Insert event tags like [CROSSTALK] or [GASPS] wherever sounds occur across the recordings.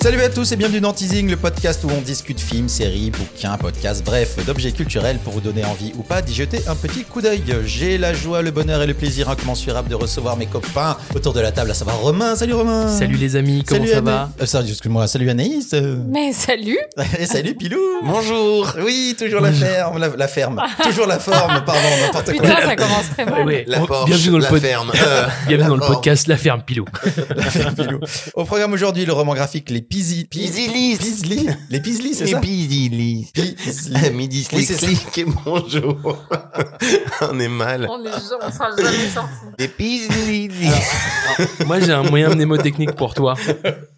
Salut à tous et bienvenue dans Teasing, le podcast où on discute films, séries, bouquins, podcasts, bref, d'objets culturels pour vous donner envie ou pas d'y jeter un petit coup d'œil. J'ai la joie, le bonheur et le plaisir incommensurable de recevoir mes copains autour de la table, à savoir Romain. Salut Romain Salut les amis, comment Salut ça va Euh, salut, excuse-moi, salut Anaïs Mais salut [LAUGHS] Et salut Pilou Bonjour Oui, toujours la ferme, la, la ferme. toujours la forme, pardon, n'importe quoi. Putain, ça commence très mal. Ouais, La Porsche, bienvenue dans le, la pod- ferme. euh, [LAUGHS] bienvenue dans le podcast La Ferme Pilou. [LAUGHS] La ferme Pilou. Au programme aujourd'hui, le roman graphique Les Pizzy... Pizzilis. Pizli Les Pizli, c'est Les ça Pizzilis. Pizli. [LAUGHS] Midi dyslexique et bonjour. [LAUGHS] On est mal. On est on sera jamais sorti. Des Pizzilis. Moi j'ai un moyen mnémotechnique pour toi,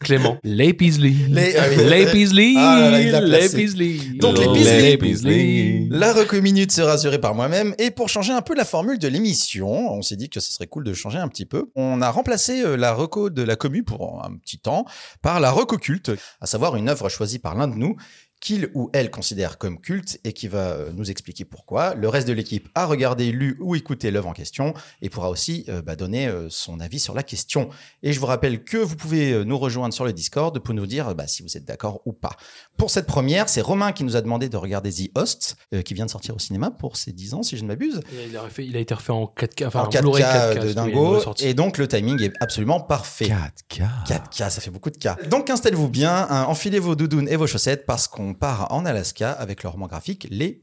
Clément. Les Peasley. Les- ah oui. Les Peasley. Ah là là, les. Peasley. Donc, les Oh, Peasley. les Peasley. La reco minute sera assurée par moi-même et pour changer un peu la formule de l'émission, on s'est dit que ce serait cool de changer un petit peu. On a remplacé euh, la reco de la commu pour un petit temps par la reco culte, à savoir une œuvre choisie par l'un de nous qu'il ou elle considère comme culte et qui va euh, nous expliquer pourquoi. Le reste de l'équipe a regardé, lu ou écouté l'œuvre en question et pourra aussi euh, bah, donner euh, son avis sur la question. Et je vous rappelle que vous pouvez nous rejoindre sur le Discord pour nous dire bah, si vous êtes d'accord ou pas. Pour cette première, c'est Romain qui nous a demandé de regarder The Host, euh, qui vient de sortir au cinéma pour ses 10 ans, si je ne m'abuse. Il a, refait- il a été refait en 4K, enfin en en 4K, Blu-ray 4K. de dingo. Et donc, le timing est absolument parfait. 4K. 4K, ça fait beaucoup de K. Donc installez-vous bien, hein, enfilez vos doudounes et vos chaussettes parce qu'on part en Alaska avec le roman graphique Les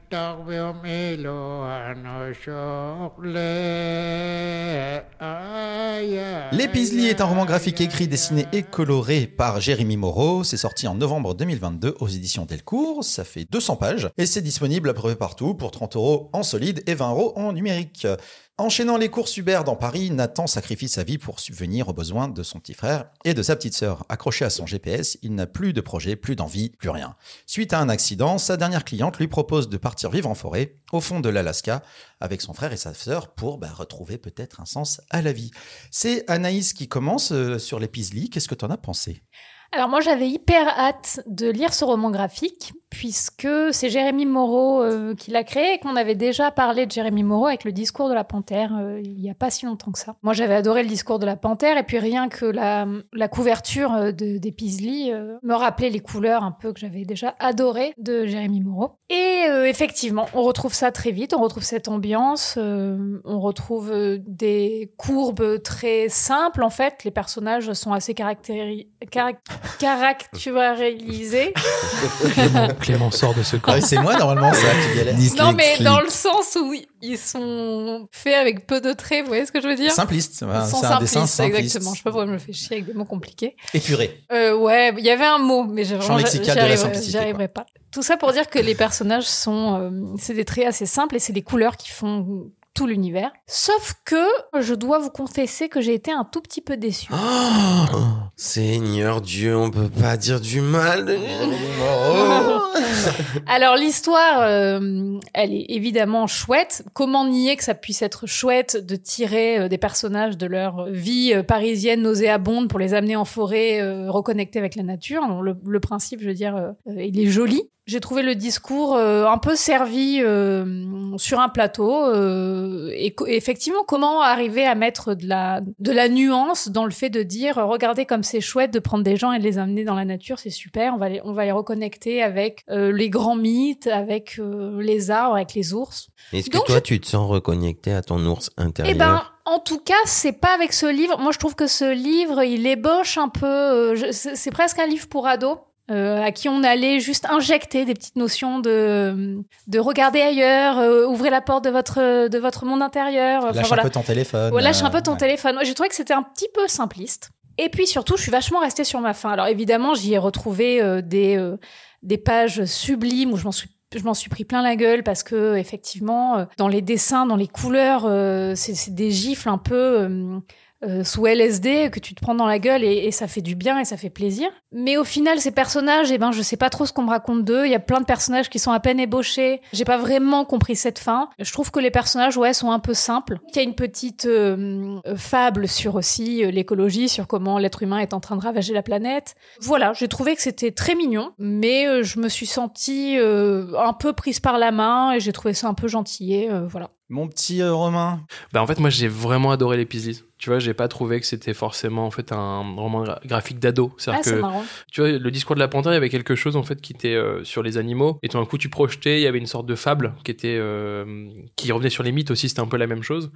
Peasley est un roman graphique écrit, dessiné et coloré par Jérémy Moreau. C'est sorti en novembre 2022 aux éditions Delcourt. Ça fait 200 pages et c'est disponible à peu près partout pour 30 euros en solide et 20 euros en numérique. Enchaînant les courses Uber dans Paris, Nathan sacrifie sa vie pour subvenir aux besoins de son petit frère et de sa petite sœur. Accroché à son GPS, il n'a plus de projet, plus d'envie, plus rien. Suite à un accident, sa dernière cliente lui propose de partir vivre en forêt, au fond de l'Alaska, avec son frère et sa sœur pour bah, retrouver peut-être un sens à la vie. C'est Anaïs qui commence euh, sur les. Qu'est-ce que tu en as pensé? Alors moi j'avais hyper hâte de lire ce roman graphique puisque c'est Jérémy Moreau euh, qui l'a créé et qu'on avait déjà parlé de Jérémy Moreau avec le discours de la panthère euh, il y a pas si longtemps que ça. Moi j'avais adoré le discours de la panthère et puis rien que la, la couverture euh, de, des euh, me rappelait les couleurs un peu que j'avais déjà adoré de Jérémy Moreau. Et euh, effectivement on retrouve ça très vite, on retrouve cette ambiance, euh, on retrouve des courbes très simples en fait, les personnages sont assez caractéri- carac- [LAUGHS] caractérisés. [LAUGHS] [LAUGHS] Clément, sort de ce corps. Ah oui, C'est moi normalement ça qui galère. Non, mais dans le sens où ils sont faits avec peu de traits, vous voyez ce que je veux dire? Simpliste. C'est un dessin simpliste. exactement. Je sais pas pourquoi je me fais chier avec des mots compliqués. Épuré. Euh, ouais, il y avait un mot, mais j'ai vraiment, j'y arriverai- simplicité, j'y arriverai pas. Tout ça pour dire que les personnages sont, euh, c'est des traits assez simples et c'est des couleurs qui font tout l'univers. Sauf que je dois vous confesser que j'ai été un tout petit peu déçue. Oh, [GASPS] Seigneur Dieu, on peut pas dire du mal de Moreau. [LAUGHS] Alors l'histoire, euh, elle est évidemment chouette. Comment nier que ça puisse être chouette de tirer euh, des personnages de leur vie euh, parisienne nauséabonde pour les amener en forêt, euh, reconnecter avec la nature? Alors, le, le principe, je veux dire, il est joli. J'ai trouvé le discours euh, un peu servi euh, sur un plateau euh, et, co- effectivement comment arriver à mettre de la de la nuance dans le fait de dire euh, regardez comme c'est chouette de prendre des gens et de les amener dans la nature c'est super on va les on va les reconnecter avec euh, les grands mythes avec euh, les arbres avec les ours Est-ce que toi, tu te sens reconnecté à ton ours intérieur eh ben, en tout cas, c'est pas avec ce livre. Moi, je trouve que ce livre, il ébauche un peu. c'est presque un livre pour ados. Euh, à qui on allait juste injecter des petites notions de de regarder ailleurs, euh, ouvrez la porte de votre de votre monde intérieur. Enfin Lâche voilà. un peu ton téléphone. Ouais, lâche un peu euh, ton ouais. téléphone. J'ai trouvé que c'était un petit peu simpliste. Et puis surtout, je suis vachement restée sur ma faim. Alors évidemment, j'y ai retrouvé euh, des des pages sublimes où je m'en suis je m'en suis pris plein la gueule parce que effectivement, dans les dessins, dans les couleurs, euh, c'est c'est des gifles un peu. euh, euh, sous LSD que tu te prends dans la gueule et, et ça fait du bien et ça fait plaisir. Mais au final, ces personnages, eh ben, je sais pas trop ce qu'on me raconte d'eux. Il y a plein de personnages qui sont à peine ébauchés. J'ai pas vraiment compris cette fin. Je trouve que les personnages, ouais, sont un peu simples. Il y a une petite euh, euh, fable sur aussi euh, l'écologie, sur comment l'être humain est en train de ravager la planète. Voilà, j'ai trouvé que c'était très mignon, mais euh, je me suis sentie euh, un peu prise par la main et j'ai trouvé ça un peu gentillet. euh, voilà. Mon petit euh, Romain. Bah en fait moi j'ai vraiment adoré l'épisode. Tu vois, j'ai pas trouvé que c'était forcément en fait un roman gra- graphique d'ado. Ah, que marrant. tu vois, le discours de la panthère, il y avait quelque chose en fait qui était euh, sur les animaux. Et tout d'un coup, tu projetais, il y avait une sorte de fable qui était euh, qui revenait sur les mythes aussi. C'était un peu la même chose.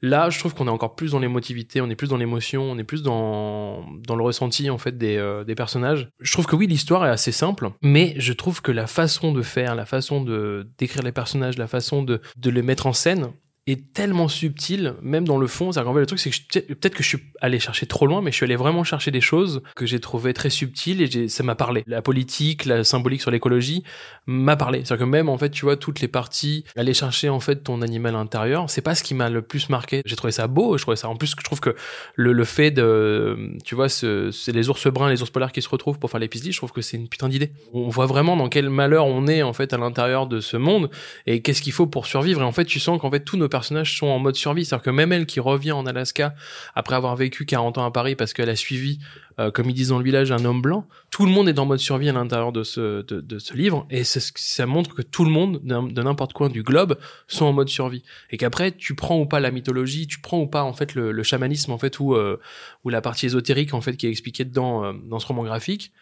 Là, je trouve qu'on est encore plus dans l'émotivité, on est plus dans l'émotion, on est plus dans dans le ressenti en fait des euh, des personnages. Je trouve que oui, l'histoire est assez simple, mais je trouve que la façon de faire, la façon de d'écrire les personnages, la façon de de les mettre en scène est tellement subtil, même dans le fond. C'est-à-dire qu'en fait, le truc, c'est que peut-être que je suis allé chercher trop loin, mais je suis allé vraiment chercher des choses que j'ai trouvées très subtiles et ça m'a parlé. La politique, la symbolique sur l'écologie m'a parlé. C'est-à-dire que même, en fait, tu vois, toutes les parties, aller chercher, en fait, ton animal intérieur, c'est pas ce qui m'a le plus marqué. J'ai trouvé ça beau, je trouvais ça, en plus, je trouve que le, le fait de, tu vois, ce- c'est les ours bruns, les ours polaires qui se retrouvent pour faire l'épisode, je trouve que c'est une putain d'idée. On voit vraiment dans quel malheur on est, en fait, à l'intérieur de ce monde et qu'est-ce qu'il faut pour survivre. Et en fait, tu sens qu'en fait, tous nos personnages sont en mode survie. C'est-à-dire que même elle qui revient en Alaska après avoir vécu 40 ans à Paris parce qu'elle a suivi, euh, comme ils disent dans le village, un homme blanc, tout le monde est en mode survie à l'intérieur de ce, de, ce livre. Et ça montre que tout le monde, de n'importe coin du globe, sont en mode survie. Et qu'après, tu prends ou pas la mythologie, tu prends ou pas, en fait, le, chamanisme, en fait, ou, euh, ou la partie ésotérique, en fait, qui est expliquée euh, dans ce roman graphique.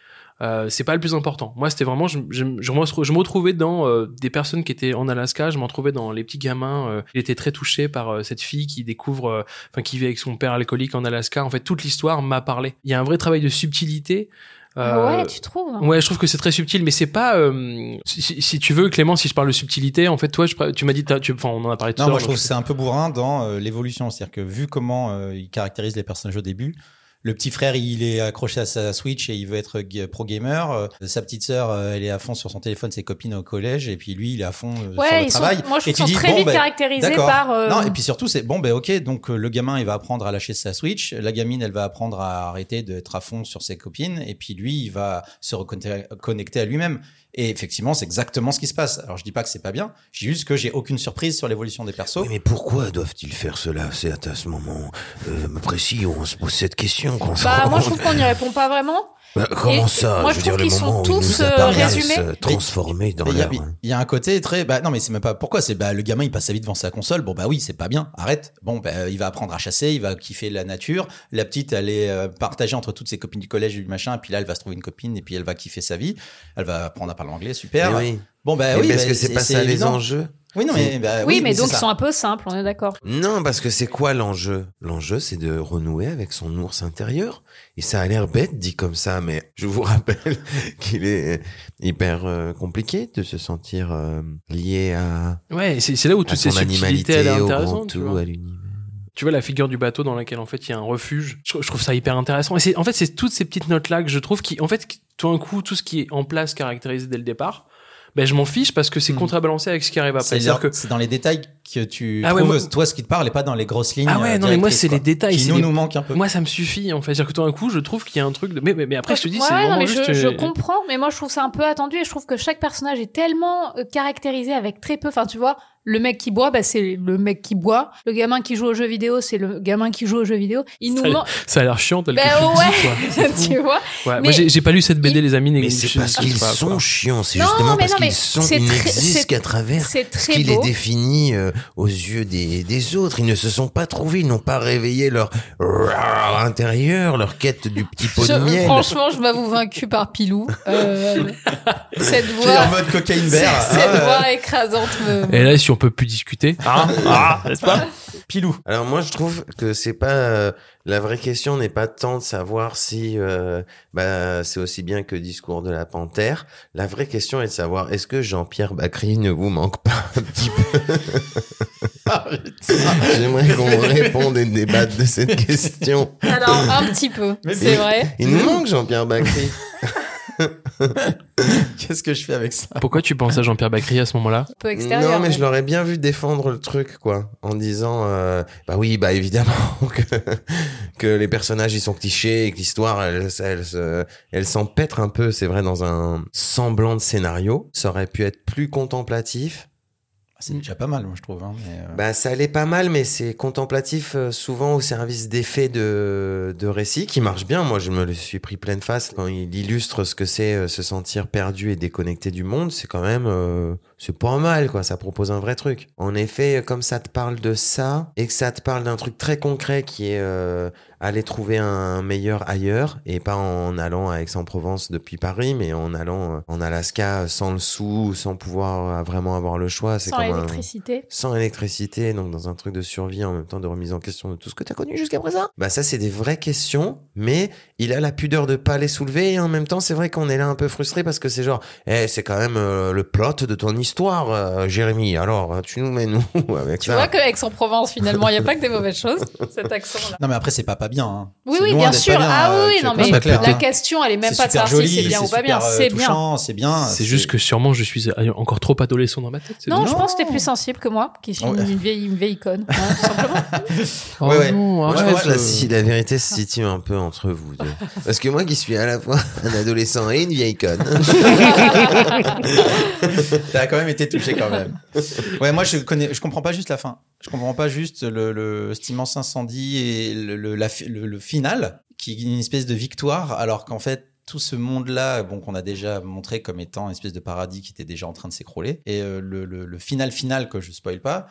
Euh, c'est pas le plus important. Moi, c'était vraiment, je, je, je, me- je me retrouvais dans euh, des personnes qui étaient en Alaska, je me retrouvais dans les petits gamins. Euh, il était très touché par euh, cette fille qui découvre, euh, enfin, qui vit avec son père alcoolique en Alaska. En fait, toute l'histoire m'a parlé. Il y a un vrai travail de subtilité. Euh, ouais, tu trouves? Ouais, je trouve que c'est très subtil, mais c'est pas. euh, si, si- tu veux, Clément, si je parle de subtilité, en fait, toi, je, tu m'as dit, tu, enfin, on en a parlé tout à Non, l'heure. moi je trouve que c'est un peu bourrin dans euh, l'évolution. C'est-à-dire que vu comment euh, il caractérise les personnages au début, le petit frère il est accroché à sa Switch et il veut être pro gamer. Euh, sa petite sœur euh, elle est à fond sur son téléphone, ses copines au collège et puis lui il est à fond euh, sur Ouais, le ils sont, travail. moi je et tu dis très bon vite ben caractérisés d'accord. par. euh, Non, et puis surtout, c'est bon, ben ok, donc le gamin, il va apprendre à lâcher sa Switch, la gamine, elle va apprendre à arrêter d'être à fond sur ses copines, et puis lui, il va se reconnecter connecter à lui-même. Et effectivement, c'est exactement ce qui se passe. Alors, je dis pas que c'est pas bien, je dis juste que j'ai aucune surprise sur l'évolution des persos. Oui, mais pourquoi doivent-ils faire cela? C'est à ce moment euh, précis où on se pose cette question. Qu'on Bah, moi je trouve qu'on n'y répond pas vraiment. Bah, comment et- ça? moi, Je trouve qu'ils sont tous, euh, résumés. transformés dans Mais il y, a- l'air. hein. il y a un côté très bah non mais c'est même pas pourquoi? C'est bah le gamin il passe sa vie devant sa console bon bah oui c'est pas bien arrête bon bah il va apprendre à chasser il va kiffer la nature la petite elle est euh, partagée entre toutes ses copines du collège du machin et puis là elle va se trouver une copine et puis elle va kiffer sa vie elle va apprendre à parler anglais super Mais oui. bon bah oui parce bah, que c'est pas ça les enjeux. Oui non mais bah, Oui, mais, donc c'est ils sont un peu simples, on est d'accord. Non, parce que c'est quoi l'enjeu? L'enjeu, c'est de renouer avec son ours intérieur. Et ça a l'air bête dit comme ça, mais je vous [LAUGHS] rappelle qu'il est hyper euh, compliqué de se sentir euh, lié à, Ouais, c'est là où toutes ces son subtilités elle est intéressante. tu tout, vois. à l'univers. tu vois la figure du bateau dans laquelle en fait il y a un refuge je, je trouve ça hyper intéressant et c'est en fait c'est toutes ces petites notes là que je trouve qui en fait qui- tout d'un coup tout ce qui est en place caractérisé dès le départ ben je m'en fiche parce que c'est Hmm. contrebalancé avec ce qui arrive après c'est c'est-à-dire dans, que c'est dans les détails que tu Ah ouais, trouves moi- toi ce qui te parle et pas dans les grosses lignes ah ouais euh, non mais moi c'est les détails qui nous les- nous manquent un peu moi ça me suffit en fait c'est-à-dire que tout d'un coup je trouve qu'il y a un truc de mais mais, mais après je te dis Ouais, c'est non, vraiment mais juste je, je euh, comprends, mais moi je trouve ça un peu attendu et je trouve que chaque personnage est tellement euh, caractérisé avec très peu. Enfin, tu vois, le mec qui boit, bah, c'est le mec qui boit. Le gamin qui joue aux jeux vidéo, c'est le gamin qui joue aux jeux vidéo. Il nous Ça- manque. ça a l'air chiant tel Bah que tu le dis, ouais, quoi. [LAUGHS] Tu vois. Ouais, Mais- moi j'ai pas lu cette BD les amis Mais c'est parce qu'ils sont chiants, c'est Non, justement parce non, mais qu'ils sont, c'est ils très- n'existent qu'à travers ce très qui les beau. définit euh, aux yeux des, des autres. Ils ne se sont pas trouvés, ils n'ont pas réveillé leur intérieur, leur quête du petit pot de Je- miel. franchement, je m'avoue vaincu par Pilou. Euh, [LAUGHS] cette Qui est voix, en mode cocaïne vert [LAUGHS] cette Ah ouais. voix écrasante me. et là si on peut plus discuter hein ah n'est-ce pas? Pilou Alors moi je trouve que c'est pas euh, la vraie question n'est pas tant de savoir si euh, bah c'est aussi bien que discours de la panthère. La vraie question est de savoir est-ce que Jean-Pierre Bacry ne vous manque pas un petit peu? [LAUGHS] J'aimerais qu'on réponde et débatte de cette question. Alors, un petit peu, Mais c'est vrai. Il nous manque Jean-Pierre Bacry. [LAUGHS] [LAUGHS] Qu'est-ce que je fais avec ça Pourquoi tu penses à Jean-Pierre Bacry à ce moment-là Un peu extérieur. Non, mais je l'aurais bien vu défendre le truc, quoi, en disant, euh, bah oui, bah évidemment [LAUGHS] que, que les personnages ils sont clichés et que l'histoire elle, elle, se- elle s'empêtre un peu, c'est vrai, dans un semblant de scénario. Ça aurait pu être plus contemplatif. C'est déjà pas mal, moi, je trouve. hein, euh, Bah ça allait pas mal, mais c'est contemplatif euh, souvent au service d'effets de, de récit qui marche bien. Moi, je me le suis pris pleine face quand il illustre ce que c'est euh, se sentir perdu et déconnecté du monde. C'est quand même, c'est pas mal, quoi. Ça propose un vrai truc. En effet, comme ça te parle de ça et que ça te parle d'un truc très concret qui est euh, aller trouver un meilleur ailleurs et pas en allant à Aix-en-Provence depuis Paris, mais en allant euh, en Alaska sans le sou, sans pouvoir euh, vraiment avoir le choix. Sans un- l'électricité. sans électricité, donc dans un truc de survie en même temps de remise en question de tout ce que tu as connu jusqu'à présent. Bah ça c'est des vraies questions, mais il a la pudeur de pas les soulever et en même temps c'est vrai qu'on est là un peu frustré parce que c'est genre, eh c'est quand même euh, le plot de ton histoire, euh, Jérémy. Alors tu nous mets nous [LAUGHS] avec Tu ça. vois que Aix-en-Provence, finalement, il n'y a pas que des mauvaises choses, cet accent-là. Non, mais après, c'est pas pas bien. hein. Oui, oui, bien sûr. bien, ah euh, oui, tu non, es mais clair, la hein. question, elle est même pas de savoir si c'est bien ou pas bien. euh, C'est bien. C'est bien. C'est juste que sûrement je suis encore trop adolescent dans ma tête. Non, je pense que t'es plus sensible que moi, qui suis Ouais. une vieille, une vieille icône, hein, tout simplement. [LAUGHS] Ouais, ouais. euh. si la vérité se situe un peu entre vous deux. Parce que moi qui suis à la fois un adolescent et une vieille conne. [LAUGHS] T'as quand même été touché quand même. [LAUGHS] Ouais, moi je connais, je comprends pas juste la fin. Je comprends pas juste le, le cet immense incendie et le, le, la fi- le- le final qui est une espèce de victoire, alors qu'en fait tout ce monde-là, bon qu'on a déjà montré comme étant une espèce de paradis qui était déjà en train de s'écrouler, et euh, le, le, le final final que je spoil pas.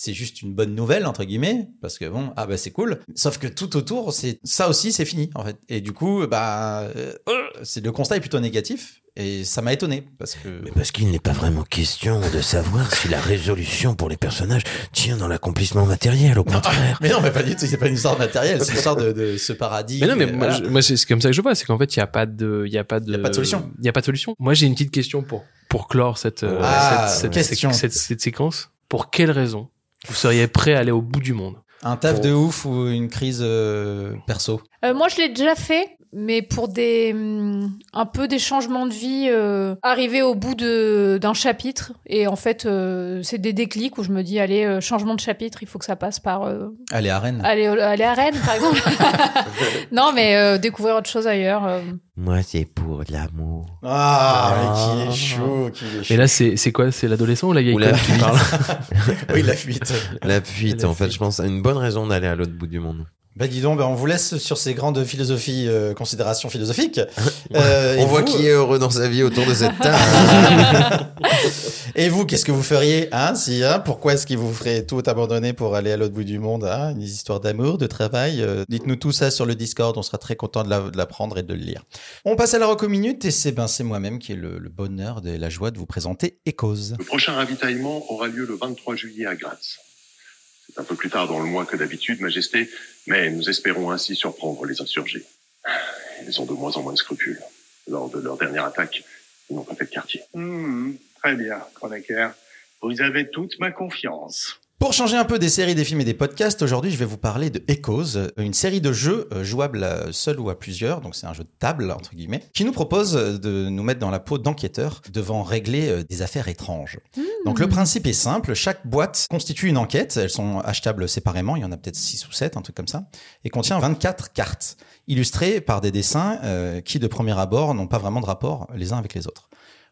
C'est juste une bonne nouvelle entre guillemets parce que bon ah bah c'est cool sauf que tout autour c'est ça aussi c'est fini en fait et du coup bah euh, c'est le constat est plutôt négatif et ça m'a étonné parce que Mais parce qu'il n'est pas vraiment question de savoir si la résolution pour les personnages tient dans l'accomplissement matériel, au contraire. [LAUGHS] Mais non, mais pas du tout. C'est pas une histoire matérielle. C'est une histoire de, de ce paradis. Mais non, mais euh, moi, voilà. je- moi, c'est comme ça que je vois, c'est qu'en fait, il y a pas de, il y a pas de, Y a pas de solution. Il y a pas de solution. Moi, j'ai une petite question pour pour clore cette euh, Ah, cette, cette, cette, cette séquence. Pour quelle raison vous seriez prêt à aller au bout du monde Un taf de ouf ou une crise euh, perso? Euh, moi, je l'ai déjà fait, mais pour des hum, un peu des changements de vie, euh, arriver au bout de d'un chapitre, et en fait, euh, c'est des déclics où je me dis, allez, euh, changement de chapitre, il faut que ça passe par euh, Allez à Rennes. aller aller à Rennes, par exemple. [LAUGHS] non, mais euh, découvrir autre chose ailleurs. euh. Moi, c'est pour l'amour. Ah, mais qui est chaud, qui est chaud. Mais là, c'est c'est quoi? C'est l'adolescent ou la vieille Ou la parle? [LAUGHS] Oui, la fuite. La fuite, La en fait, fuite. je pense, à une bonne raison d'aller à l'autre bout du monde. Bah dis donc, bah, on vous laisse sur ces grandes philosophies, euh, considérations philosophiques. [LAUGHS] Euh, et On voit vous- qui est heureux dans sa vie autour de cette [LAUGHS] table. Et vous, qu'est-ce que vous feriez hein, si, hein, Pourquoi est-ce qu'il vous ferait tout abandonner pour aller à l'autre bout du monde hein, Une histoire d'amour, de travail euh, Dites-nous tout ça sur le Discord, on sera très content de la- de l'apprendre et de le lire. On passe à la reco minute et c'est ben, c'est moi-même qui ai le, le bonheur et la joie de vous présenter Ecos. Le prochain ravitaillement aura lieu le 23 juillet à Graz. Un peu plus tard dans le mois que d'habitude, Majesté, mais nous espérons ainsi surprendre les insurgés. Ils ont de moins en moins de scrupules. Lors de leur dernière attaque, ils n'ont pas fait de quartier. Hmm, très bien, Kronecker. Vous avez toute ma confiance. Pour changer un peu des séries, des films et des podcasts, aujourd'hui je vais vous parler de Echoes, une série de jeux euh, jouables seul ou à plusieurs, donc c'est un jeu de table entre guillemets, qui nous propose euh, de nous mettre dans la peau d'enquêteurs devant régler euh, des affaires étranges. Donc le principe est simple, chaque boîte constitue une enquête, elles sont achetables séparément, il y en a peut-être 6 ou 7, un truc comme ça, et contient 24 cartes, illustrées par des dessins euh, qui de premier abord n'ont pas vraiment de rapport les uns avec les autres.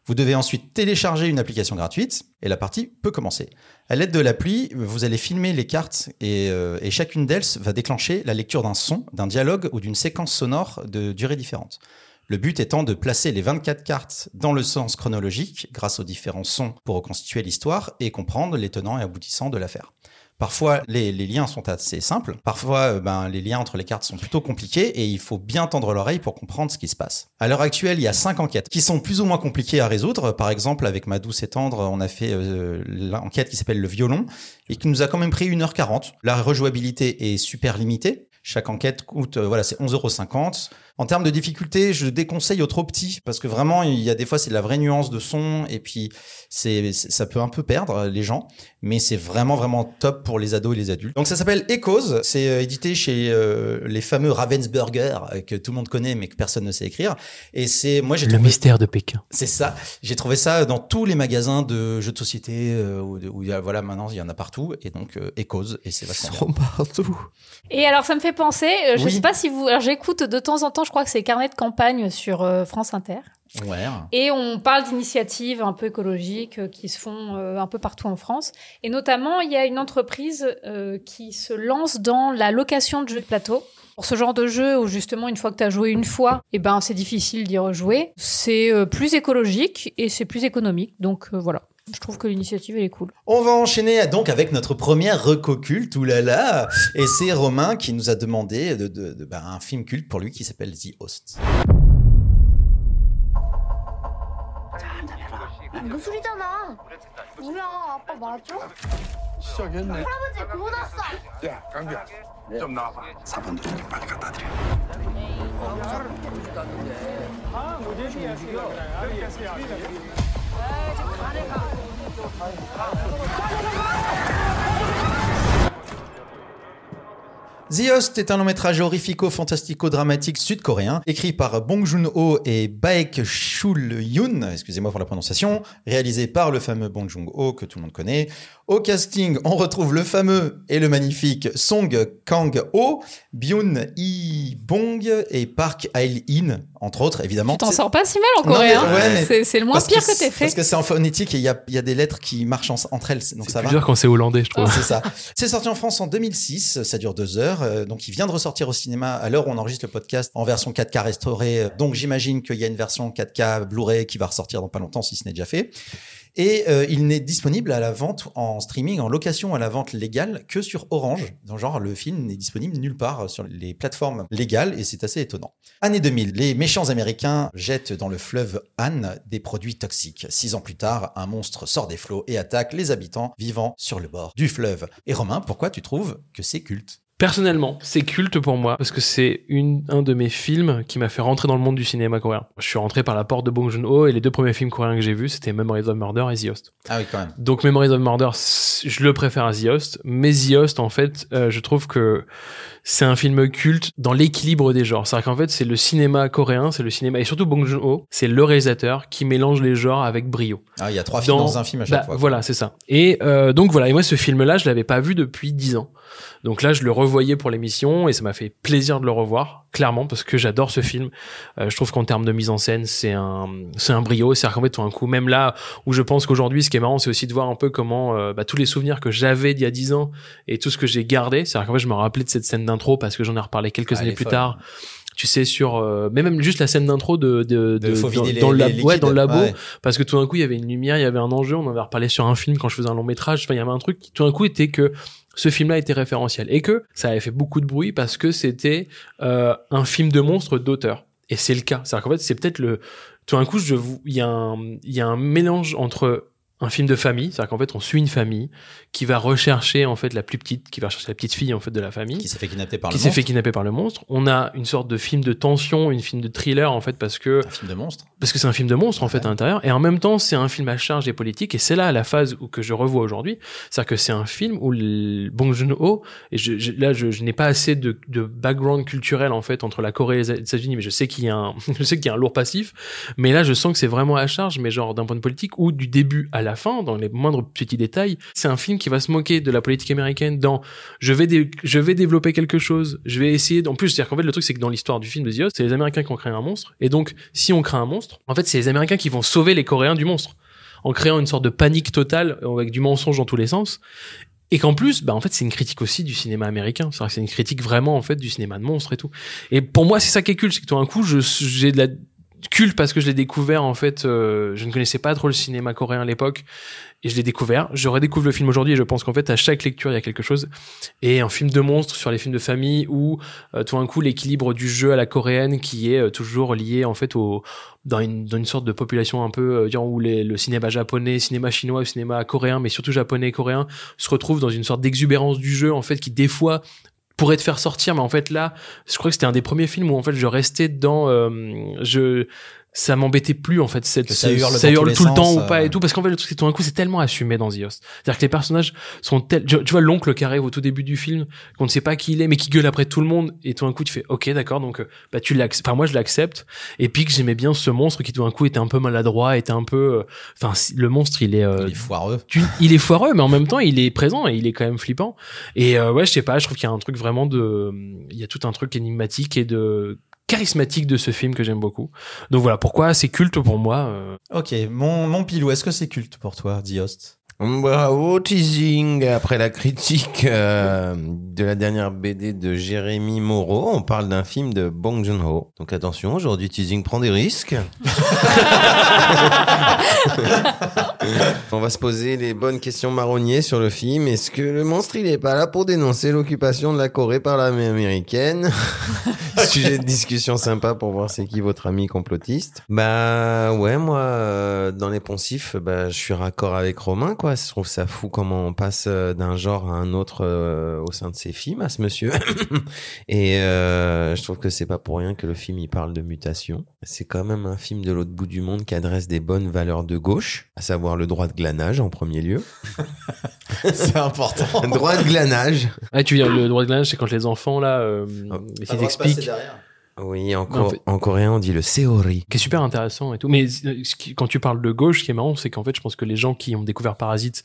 Vous devez ensuite télécharger une application gratuite et la partie peut commencer. À l'aide de l'appli, vous allez filmer les cartes et, euh, et chacune d'elles va déclencher la lecture d'un son, d'un dialogue ou d'une séquence sonore de durée différente. Le but étant de placer les 24 cartes dans le sens chronologique grâce aux différents sons pour reconstituer l'histoire et comprendre les tenants et aboutissants de l'affaire. Parfois, les, liens sont assez simples. Parfois, euh, ben, les liens entre les cartes sont plutôt compliqués et il faut bien tendre l'oreille pour comprendre ce qui se passe. À l'heure actuelle, il y a cinq enquêtes qui sont plus ou moins compliquées à résoudre. Par exemple, avec Ma douce et tendre, on a fait euh, l'enquête qui s'appelle le violon et qui nous a quand même pris 1h40. La rejouabilité est super limitée. Chaque enquête coûte, euh, voilà, c'est 11,50€. En termes de difficulté, je déconseille aux trop petits parce que vraiment, il y a des fois, c'est de la vraie nuance de son et puis c'est, ça peut un peu perdre les gens, mais c'est vraiment, vraiment top pour les ados et les adultes. Donc ça s'appelle Echoes. C'est euh, édité chez euh, les fameux Ravensburger euh, que tout le monde connaît mais que personne ne sait écrire. Et c'est, moi, j'ai Le trouvé mystère de Pékin. c'est ça. J'ai trouvé ça dans tous les magasins de jeux de société euh, où, où il y a, voilà, maintenant il y en a partout et donc euh, Echoes et c'est vachement bien. partout. Et alors, ça me fait penser, euh, je Oui. sais pas si vous. Alors, j'écoute de temps en temps, je crois que c'est Carnet de campagne sur euh, France Inter. Ouais. Et on parle d'initiatives un peu écologiques euh, qui se font euh, un peu partout en France. Et notamment, il y a une entreprise euh, qui se lance dans la location de jeux de plateau. Pour ce genre de jeu où justement, une fois que tu as joué une fois, eh ben, c'est difficile d'y rejouer. C'est euh, plus écologique et c'est plus économique. Donc voilà. Je trouve que l'initiative, elle est cool. On va enchaîner donc avec notre première reco culte, oulala, et c'est Romain qui nous a demandé de, de- de- bah, un film culte pour lui qui s'appelle The Host. The Host est un long métrage horrifico-fantastico-dramatique sud-coréen, écrit par Bong Joon-ho et Baek Chul-yoon, excusez-moi pour la prononciation, réalisé par le fameux Bong Joon-ho que tout le monde connaît. Au casting, on retrouve le fameux et le magnifique Song Kang-ho, Byun Hee-bong et Park Ail-in, entre autres, évidemment. Tu t'en C'est- sors pas si mal en coréen. ouais, mais- C'est- c'est le moins pire que, c'est- t'aies fait. Parce que c'est en phonétique et il y a, il y a des lettres qui marchent en- entre elles, donc C'est ça plus va. dur quand c'est hollandais, je trouve. Ouais, [LAUGHS] c'est ça. C'est sorti en France en 2006, ça dure deux heures. euh, Donc il vient de ressortir au cinéma à l'heure où on enregistre le podcast en version 4K restaurée. Donc j'imagine qu'il y a une version 4K Blu-ray qui va ressortir dans pas longtemps si ce n'est déjà fait. Et euh, il n'est disponible à la vente en streaming, en location à la vente légale que sur Orange. Donc genre le film n'est disponible nulle part sur les plateformes légales et c'est assez étonnant. Année 2000, les méchants américains jettent dans le fleuve Han des produits toxiques. Six ans plus tard, un monstre sort des flots et attaque les habitants vivant sur le bord du fleuve. Et Romain, pourquoi tu trouves que c'est culte? Personnellement, c'est culte pour moi parce que c'est une, un de mes films qui m'a fait rentrer dans le monde du cinéma coréen. Je suis rentré par la porte de Bong Joon-ho et les deux premiers films coréens que j'ai vus, c'était Memories of Murder et The Host. Ah oui, quand même. Donc Memories of Murder, je le préfère à The Host, mais The Host, en fait, euh, je trouve que c'est un film culte dans l'équilibre des genres. C'est-à-dire qu'en fait, c'est le cinéma coréen, c'est le cinéma, et surtout Bong Joon-ho, c'est le réalisateur qui mélange les genres avec brio. Ah, il y a trois films dans, un film à chaque bah, fois. Voilà, c'est ça. Et euh, donc voilà, et moi ce film-là, je l'avais pas vu depuis dix ans. Donc là, je le revoyais pour l'émission et ça m'a fait plaisir de le revoir, clairement, parce que j'adore ce film. Euh, je trouve qu'en termes de mise en scène, c'est un, c'est un brio. C'est-à-dire qu'en fait, tout un coup, même là où je pense qu'aujourd'hui, ce qui est marrant, c'est aussi de voir un peu comment euh, bah, tous les souvenirs que j'avais d'il y a dix ans et tout ce que j'ai gardé. C'est-à-dire qu'en fait, je me rappelais de cette scène d'intro parce que j'en ai reparlé quelques Ah, années plus folle. tard. Tu sais sur, euh, mais même juste la scène d'intro de, de, De de- dans, les- dans le labo, ouais, dans le labo, Ouais. parce que tout d'un coup il y avait une lumière, il y avait un enjeu, on en avait reparlé sur un film quand je faisais un long métrage, enfin il y avait un truc qui tout d'un coup était que ce film-là était référentiel et que ça avait fait beaucoup de bruit parce que c'était euh, un film de monstre d'auteur. Et c'est le cas. C'est-à-dire qu'en fait c'est peut-être le tout d'un coup je vous il y a un il y a un mélange entre un film de famille, c'est-à-dire qu'en fait on suit une famille qui va rechercher en fait la plus petite, qui va rechercher la petite fille en fait de la famille, Qui s'est fait kidnapper par qui le s'est monstre. fait kidnapper par le monstre. On a une sorte de film de tension, une film de thriller en fait parce que Un film de monstre. parce que c'est un film de monstre en fait à l'intérieur et en même temps c'est un film à charge et politique et c'est là la phase où que je revois aujourd'hui c'est-à-dire que c'est un film où le Bong Joon-ho et je, je- là je, je n'ai pas assez de, de background culturel en fait entre la Corée et les États-Unis mais je sais qu'il y a un [LAUGHS] je sais qu'il y a un lourd passif mais là je sens que c'est vraiment à charge mais genre d'un point de politique ou du début à la fin dans les moindres petits détails c'est un film qui va se moquer de la politique américaine dans je vais dé- je vais développer quelque chose je vais essayer en plus c'est-à-dire qu'en fait le truc c'est que dans l'histoire du film de Host, c'est les Américains qui ont créé un monstre et donc si on crée un monstre en fait c'est les Américains qui vont sauver les Coréens du monstre en créant une sorte de panique totale euh, avec du mensonge dans tous les sens et qu'en plus bah en fait c'est une critique aussi du cinéma américain c'est une critique vraiment en fait du cinéma de monstre et tout. Et pour moi c'est ça qui est culte c'est que tout d'un coup j'ai de la culte parce que je l'ai découvert en fait euh, je ne connaissais pas trop le cinéma coréen à l'époque et je l'ai découvert. Je redécouvre le film aujourd'hui et je pense qu'en fait à chaque lecture il y a quelque chose. Et un film de monstre sur les films de famille où euh, tout d'un coup l'équilibre du jeu à la coréenne qui est euh, toujours lié en fait au dans une, dans une sorte de population un peu euh, où les- le cinéma japonais, cinéma chinois, cinéma coréen, mais surtout japonais et coréen se retrouvent dans une sorte d'exubérance du jeu en fait qui des fois pourrait te faire sortir, mais en fait là, je crois que c'était un des premiers films où en fait je restais dans, euh, je ça m'embêtait plus en fait cette ça hurle ça hurle tout le temps ou pas euh. et tout parce qu'en fait le truc c'est tout d'un coup c'est tellement assumé dans The Host c'est-à-dire que les personnages sont tels tu vois l'oncle qui arrive au tout début du film qu'on ne sait pas qui il est mais qui gueule après tout le monde et tout d'un coup tu fais ok d'accord donc euh, bah tu l'acceptes enfin moi je l'accepte et puis que j'aimais bien ce monstre qui tout d'un coup était un peu maladroit était un peu euh, enfin le monstre il est euh, Il est foireux. tu- il est foireux, mais en même temps, il est présent et il est quand même flippant. Et euh, ouais, je sais pas, je trouve qu'il y a un truc vraiment de, il y a tout un truc énigmatique et de charismatique de ce film que j'aime beaucoup. Donc voilà, pourquoi c'est culte pour moi. euh. Ok, mon, mon pilou, est-ce que c'est culte pour toi, The Host Bravo, teasing. Après la critique euh, de la dernière BD de Jérémy Moreau, on parle d'un film de Bong Joon-ho. Donc attention, aujourd'hui, teasing prend des risques. [LAUGHS] [LAUGHS] on va se poser les bonnes questions marronniers sur le film. Est-ce que le monstre, il est pas là pour dénoncer l'occupation de la Corée par l'armée américaine [LAUGHS] Sujet de discussion sympa pour voir c'est qui votre ami complotiste. Bah ouais, moi, euh, dans les poncifs, bah, je suis raccord avec Romain, quoi. Je trouve ça fou comment on passe euh, d'un genre à un autre euh, au sein de ses films, à ce monsieur. [COUGHS] Et je trouve que c'est pas pour rien que le film, il parle de mutation. C'est quand même un film de l'autre bout du monde qui adresse des bonnes valeurs de gauche, à savoir le droit de glanage en premier lieu. [LAUGHS] C'est important. Un [LAUGHS] droit de glanage. Ah, tu veux dire le droit de glanage, c'est quand les enfants là, euh, Ah, ils expliquent. Oui, en, Non, en co- fait- en coréen, on dit le seori. qui est super intéressant et tout. Mais euh, ce qui- quand tu parles de gauche, ce qui est marrant, c'est qu'en fait, je pense que les gens qui ont découvert Parasite,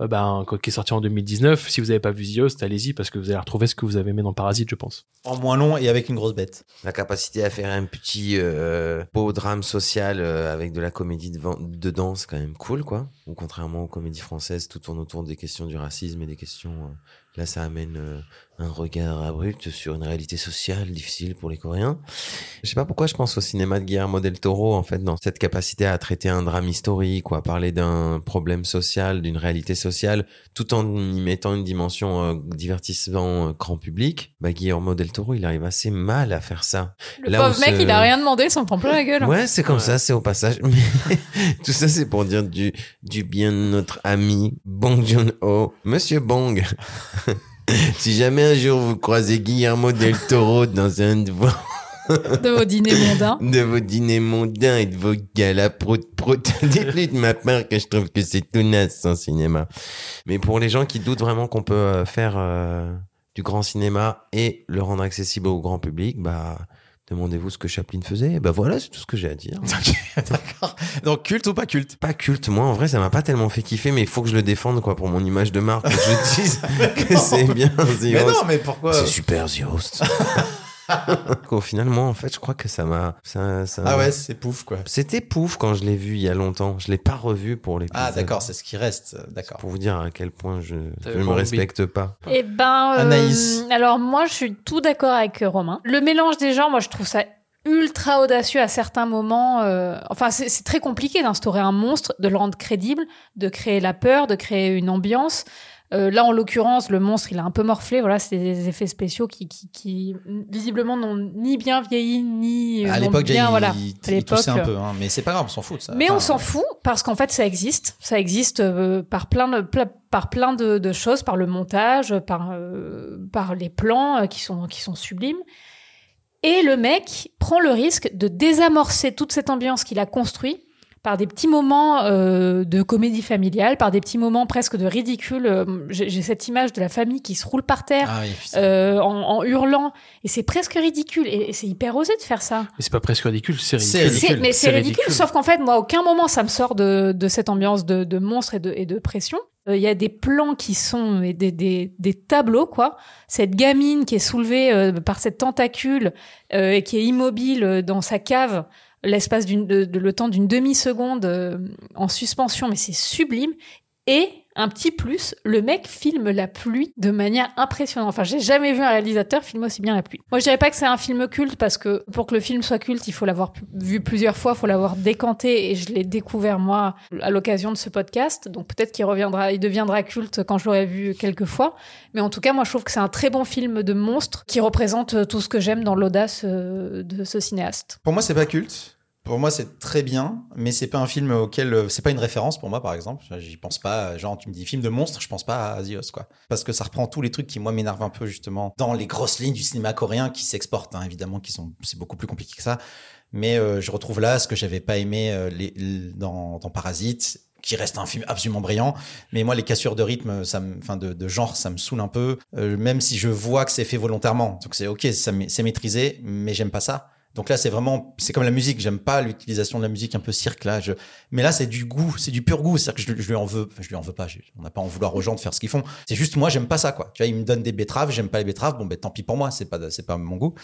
euh, ben, qui est sorti en 2019, si vous n'avez pas vu The Host, allez-y parce que vous allez retrouver ce que vous avez aimé dans Parasite, je pense. En moins long et avec une grosse bête. La capacité à faire un petit euh, beau drame social euh, avec de la comédie devant- dedans, c'est quand même cool, quoi. Ou contrairement aux comédies françaises, tout tourne autour des questions du racisme et des questions. Là, ça amène euh, un regard abrupt sur une réalité sociale difficile pour les Coréens. Je sais pas pourquoi je pense au cinéma de Guillermo del Toro, en fait, dans cette capacité à traiter un drame historique ou à parler d'un problème social, d'une réalité sociale, tout en y mettant une dimension euh, divertissement euh, grand public. Bah, Guillermo del Toro, il arrive assez mal à faire ça. Le Là pauvre mec, ce- il a rien demandé, il s'en prend plein la gueule. Ouais, c'est comme Ouais. ça, c'est au passage. [LAUGHS] Mais tout ça, c'est pour dire du, du bien de notre ami Bong Joon-ho. Monsieur Bong, [LAUGHS] [LAUGHS] si jamais un jour vous croisez Guillermo del Toro dans un de vos, De vos dîners mondains. [LAUGHS] de vos dîners mondains et de vos galas prout prout, [LAUGHS] dites-lui de ma part que je trouve que c'est tout naze son cinéma. Mais pour les gens qui doutent vraiment qu'on peut euh, faire euh, du grand cinéma et le rendre accessible au grand public, bah demandez-vous ce que Chaplin faisait. Bah voilà, c'est tout ce que j'ai à dire. [LAUGHS] D'accord. Donc culte ou pas culte? Pas culte. Moi, en vrai, ça m'a pas tellement fait kiffer, mais il faut que je le défende, quoi, pour mon image de marque. Que je [LAUGHS] dise que c'est bien The Mais Host. non, mais pourquoi? C'est super, The Host. [LAUGHS] Au final, moi, en fait, je crois que ça m'a, ça, ça- Ah ouais, c'est pouf quoi. C'était pouf quand je l'ai vu il y a longtemps. Je l'ai pas revu pour les. Ah d'accord, c'est ce qui reste. euh, D'accord. Pour vous dire à quel point je, pas me respecte pas. Eh ben, euh, Anaïs. alors moi, je suis tout d'accord avec euh, Romain. Le mélange des genres, moi, je trouve ça ultra audacieux à certains moments. euh, Enfin, c'est très compliqué d'instaurer un monstre, de le rendre crédible, de créer la peur, de créer une ambiance. Euh, là, en l'occurrence, le monstre, il a un peu morflé. Voilà, c'est des effets spéciaux qui, qui, qui visiblement n'ont ni bien vieilli ni euh, À l'époque, bien. il, voilà, il, à il toussait un l'époque, peu, hein, mais c'est pas grave, on s'en fout de ça. mais Enfin, on s'en fout parce qu'en fait ça existe, ça existe euh, par plein de par plein de, de choses, par le montage, par euh, par les plans euh, qui sont qui sont sublimes. Et le mec prend le risque de désamorcer toute cette ambiance qu'il a construit par des petits moments euh, de comédie familiale, par des petits moments presque de ridicule. Euh, J'ai cette image de la famille qui se roule par terre Ah oui, euh, en, en hurlant, et c'est presque ridicule. Et, et c'est hyper osé de faire ça. Mais c'est pas presque ridicule, c'est ridicule. mais C'est ridicule, ridicule. sauf qu'en fait, moi, à aucun moment, ça me sort de, de cette ambiance de, de monstre et de, et de pression. Euh, Il y a des plans qui sont des, des, des tableaux, quoi. Cette gamine qui est soulevée euh, par cette tentacule euh, et qui est immobile dans sa cave l'espace de, de- le temps d'une demi-seconde euh, en suspension, mais c'est sublime. Et un petit plus, le mec filme la pluie de manière impressionnante. Enfin, j'ai jamais vu un réalisateur filmer aussi bien la pluie. Moi, je dirais pas que c'est un film culte parce que pour que le film soit culte, il faut l'avoir vu plusieurs fois, il faut l'avoir décanté et je l'ai découvert moi à l'occasion de ce podcast. Donc peut-être qu'il reviendra, il deviendra culte quand je l'aurai vu quelques fois. Mais en tout cas, moi, je trouve que c'est un très bon film de monstre qui représente tout ce que j'aime dans l'audace euh, de ce cinéaste. Pour moi, c'est pas culte. Pour moi, c'est très bien, mais c'est pas un film auquel euh, c'est pas une référence pour moi, par exemple. J'y pense pas. Genre, tu me dis film de monstre, je pense pas à Zios, quoi. Parce que ça reprend tous les trucs qui moi m'énervent un peu justement dans les grosses lignes du cinéma coréen qui s'exportent, hein, évidemment, qui sont c'est beaucoup plus compliqué que ça. Mais euh, je retrouve là ce que j'avais pas aimé euh, dans, dans Parasite qui reste un film absolument brillant. Mais moi, les cassures de rythme, ça me, enfin, de, genre, ça me saoule un peu. Même si je vois que c'est fait volontairement. Donc c'est ok, c'est maîtrisé, mais j'aime pas ça. Donc là, c'est vraiment, c'est comme la musique. J'aime pas l'utilisation de la musique un peu cirque là. Mais là, c'est du goût, c'est du pur goût. C'est-à-dire que je, lui en veux, je lui en veux pas. On n'a pas en vouloir aux gens de faire ce qu'ils font. C'est juste moi, j'aime pas ça quoi. Tu vois, ils me donnent des betteraves, j'aime pas les betteraves. Bon, ben tant pis pour moi. C'est pas, c'est pas mon goût.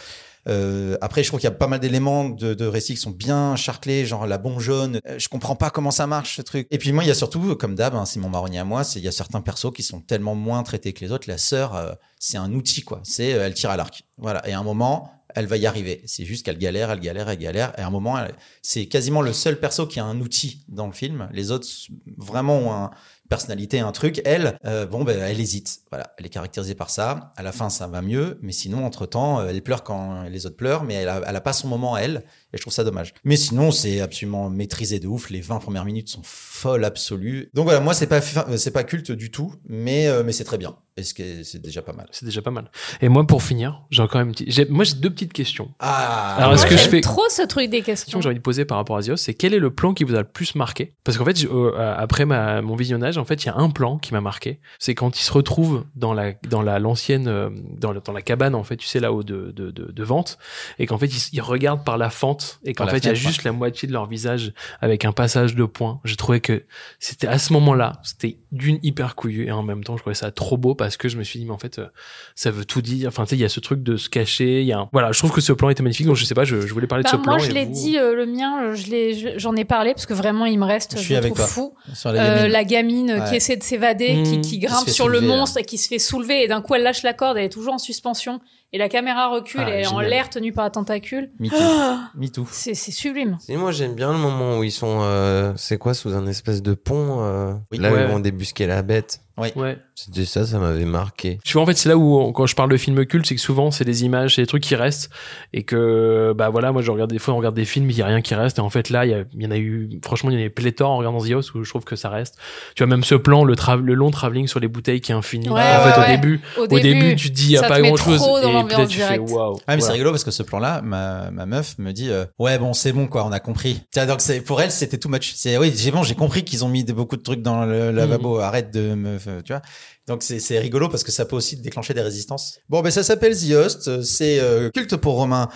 Euh, après, je trouve qu'il y a pas mal d'éléments de, de récits qui sont bien charclés, genre la bombe jaune. Euh, je comprends pas comment ça marche ce truc. Et puis moi, il y a surtout, comme d'hab, hein, Simon Marronnier à moi, c'est il y a certains persos qui sont tellement moins traités que les autres. La sœur, euh, c'est un outil quoi. C'est elle tire à l'arc. Voilà. Et à un moment, elle va y arriver. C'est juste qu'elle galère, elle galère, elle galère. Et à un moment, c'est quasiment le seul perso qui a un outil dans le film. Les autres vraiment ont un personnalité, un truc. Elle, euh, bon, ben, elle hésite. Voilà, elle est caractérisée par ça. À la fin, ça va mieux, mais sinon, entre temps, elle pleure quand les autres pleurent, mais elle a, pas son moment elle. Et je trouve ça dommage. Mais sinon, c'est absolument maîtrisé de ouf. Les 20 premières minutes sont folles absolues. Donc voilà, moi, c'est pas, c'est pas culte du tout, mais, euh, mais c'est très bien. Et ce c'est déjà pas mal? C'est déjà pas mal. Et moi, pour finir, j'ai encore une petite. j'ai- Moi, j'ai deux petites questions. Ah, Alors, est-ce que je j'aime fais- trop ce truc des question questions. que j'ai envie de poser par rapport à Zios, c'est quel est le plan qui vous a le plus marqué? Parce qu'en fait, je- euh, après ma, mon visionnage, en fait, il y a un plan qui m'a marqué. C'est quand il se retrouve dans la dans la l'ancienne euh, dans, la, dans la cabane en fait, tu sais là-haut de, de, de, de vente, et qu'en fait ils, regardent par la fente et qu'en fait il y a juste la moitié de leur visage avec un passage de points. J'ai trouvé que c'était à ce moment-là, c'était d'une hyper couillu et en même temps je trouvais ça trop beau parce que je me suis dit mais en fait euh, ça veut tout dire. Enfin tu sais il y a ce truc de se cacher, il y a un... voilà je trouve que ce plan était magnifique donc je sais pas je, je voulais parler Bah, de ce plan. moi, je l'ai vous- dit, euh, le mien, euh, je l'ai, je- j'en ai parlé parce que vraiment, il me reste, Je je, suis avec trouve toi. fou. Sur la Euh, gamine. la gamine Ouais. qui essaie de s'évader, qui, Mmh. qui Qui grimpe sur le monstre et qui se fait soulever et d'un coup elle lâche la corde, elle est toujours en suspension et la caméra recule Ah, et en l'air tenue par un tentacule. Me [GASPS] too. Me too. C'est, c'est sublime. Et moi j'aime bien le moment où ils sont, euh, c'est quoi, sous un espèce de pont, euh, Oui. là où ils vont débusquer la bête. Ouais. C'était ça, ça m'avait marqué. Tu vois, en fait, c'est là où, quand je parle de films cultes, c'est que souvent, c'est des images, c'est des trucs qui restent. Et que, bah voilà, moi, je regarde des fois, on regarde des films, il y a rien qui reste. Et en fait, là, il y, en a eu, franchement, il y en a eu pléthore en regardant Zios où je trouve que ça reste. Tu vois, même ce plan, le, tra- le long travelling sur les bouteilles qui est infini. Ouais, en fait, ouais, au début, Au, au début, tu te dis, il y a pas grand chose. Et là, fais. Ah mais c'est rigolo parce que ce plan-là, ma, ma meuf me dit euh, ouais bon c'est bon quoi, on a compris. Donc c'est pour elle c'était too much. C'est oui j'ai bon j'ai compris qu'ils ont mis de, beaucoup de trucs dans le lavabo. Arrête de me euh, tu vois. Donc c'est c'est rigolo parce que ça peut aussi déclencher des résistances. Bon ben ça s'appelle The Host, c'est euh, culte pour Romain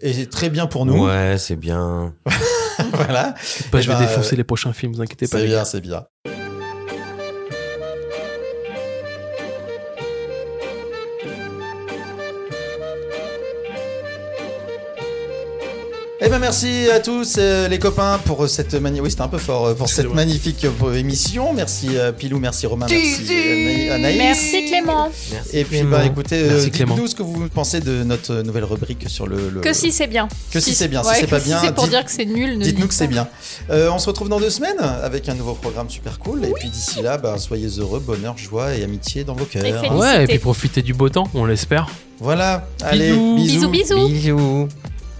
et très bien pour nous. Ouais, c'est bien. [LAUGHS] voilà. Bah, Eh je vais ben, défoncer les prochains films, vous inquiétez pas. C'est bien c'est bien. Eh ben merci à tous euh, les copains pour cette mani oui c'était un peu fort euh, pour cette Excusez-moi. magnifique euh, émission. Merci euh, Pilou, merci Romain, merci Anaï- Anaïs. Merci Clément. Merci Et puis Clément. bah écoutez, euh, dites-nous ce que vous pensez de notre nouvelle rubrique sur le. le- Que si c'est bien. Que si c'est bien, si c'est pas bien, c'est pour dites- dire que c'est nul. ne Dites-nous dites que c'est bien. Euh, on se retrouve dans deux semaines avec un nouveau programme super cool. Et puis d'ici là, bah, soyez heureux, bonheur, joie et amitié dans vos cœurs. félicitations. Ouais, et puis profitez du beau temps, on l'espère. Voilà. Allez, Bisous. bisous. Bisous bisous.